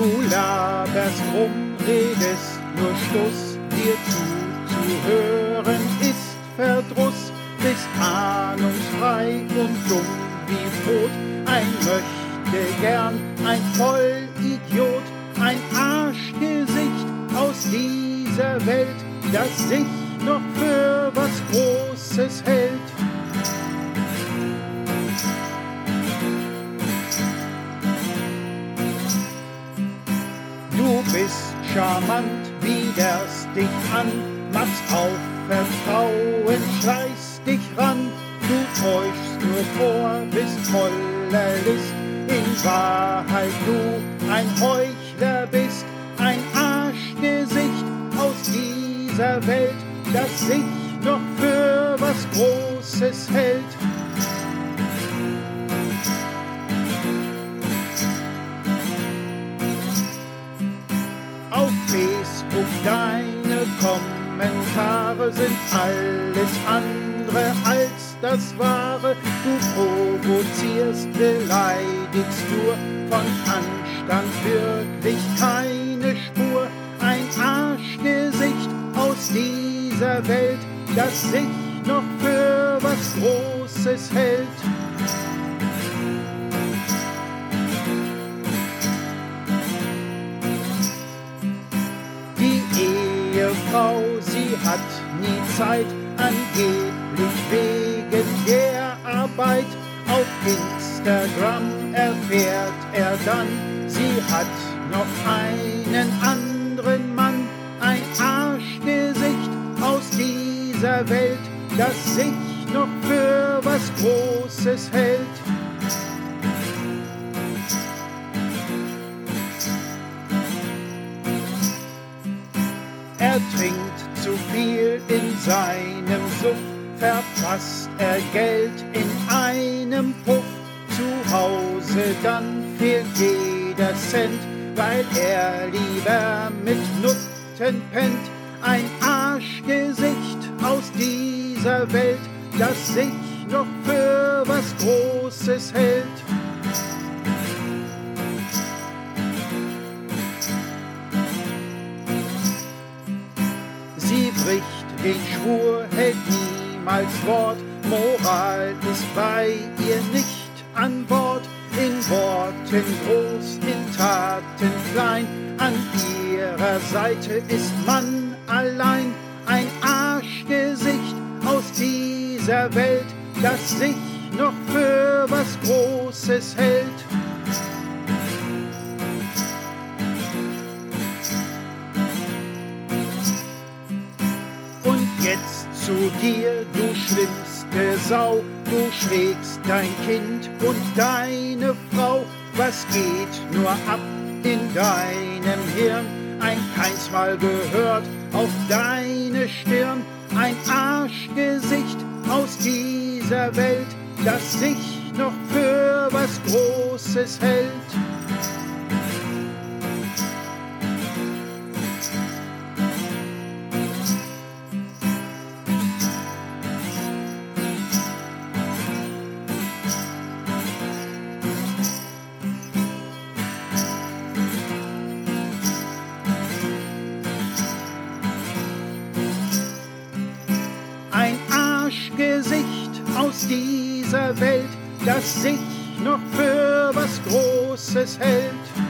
Du laberst rum, redest nur Schluss, dir zuzuhören ist Verdruss, bist ahnungsfrei und dumm wie Brot, ein möchte gern, ein Vollidiot, ein Arschgesicht aus dieser Welt, das sich noch für was Großes hält. Charmant, widerst dich an, machst auf Vertrauen, schleichst dich ran, du täuschst nur vor, bist voller List, in Wahrheit du ein Heuchler bist, ein Arschgesicht aus dieser Welt, das sich noch für was Großes hält. Deine Kommentare sind alles andere als das Wahre. Du provozierst, beleidigst nur von Anstand wirklich keine Spur. Ein Arschgesicht aus dieser Welt, das sich noch für was Großes hält. Zeit, angeblich wegen der Arbeit. Auf Instagram erfährt er dann, sie hat noch einen anderen Mann, ein Arschgesicht aus dieser Welt, das sich noch für was Großes hält. Er trinkt zu viel in seinem Suff, verpasst er Geld in einem Puff. Zu Hause dann fehlt jeder Cent, weil er lieber mit Nutten pennt. Ein Arschgesicht aus dieser Welt, das sich noch für was Großes hält. Den Schwur, hält niemals Wort. Moral ist bei ihr nicht an Bord. In Worten groß, in Taten klein. An ihrer Seite ist Mann allein. Ein Arschgesicht aus dieser Welt, das sich noch für was Großes hält. Jetzt zu dir, du schlimmste Sau, du schlägst dein Kind und deine Frau. Was geht nur ab in deinem Hirn? Ein keins Mal gehört auf deine Stirn. Ein Arschgesicht aus dieser Welt, das sich noch für was Großes hält. Arschgesicht aus dieser Welt, das sich noch für was Großes hält.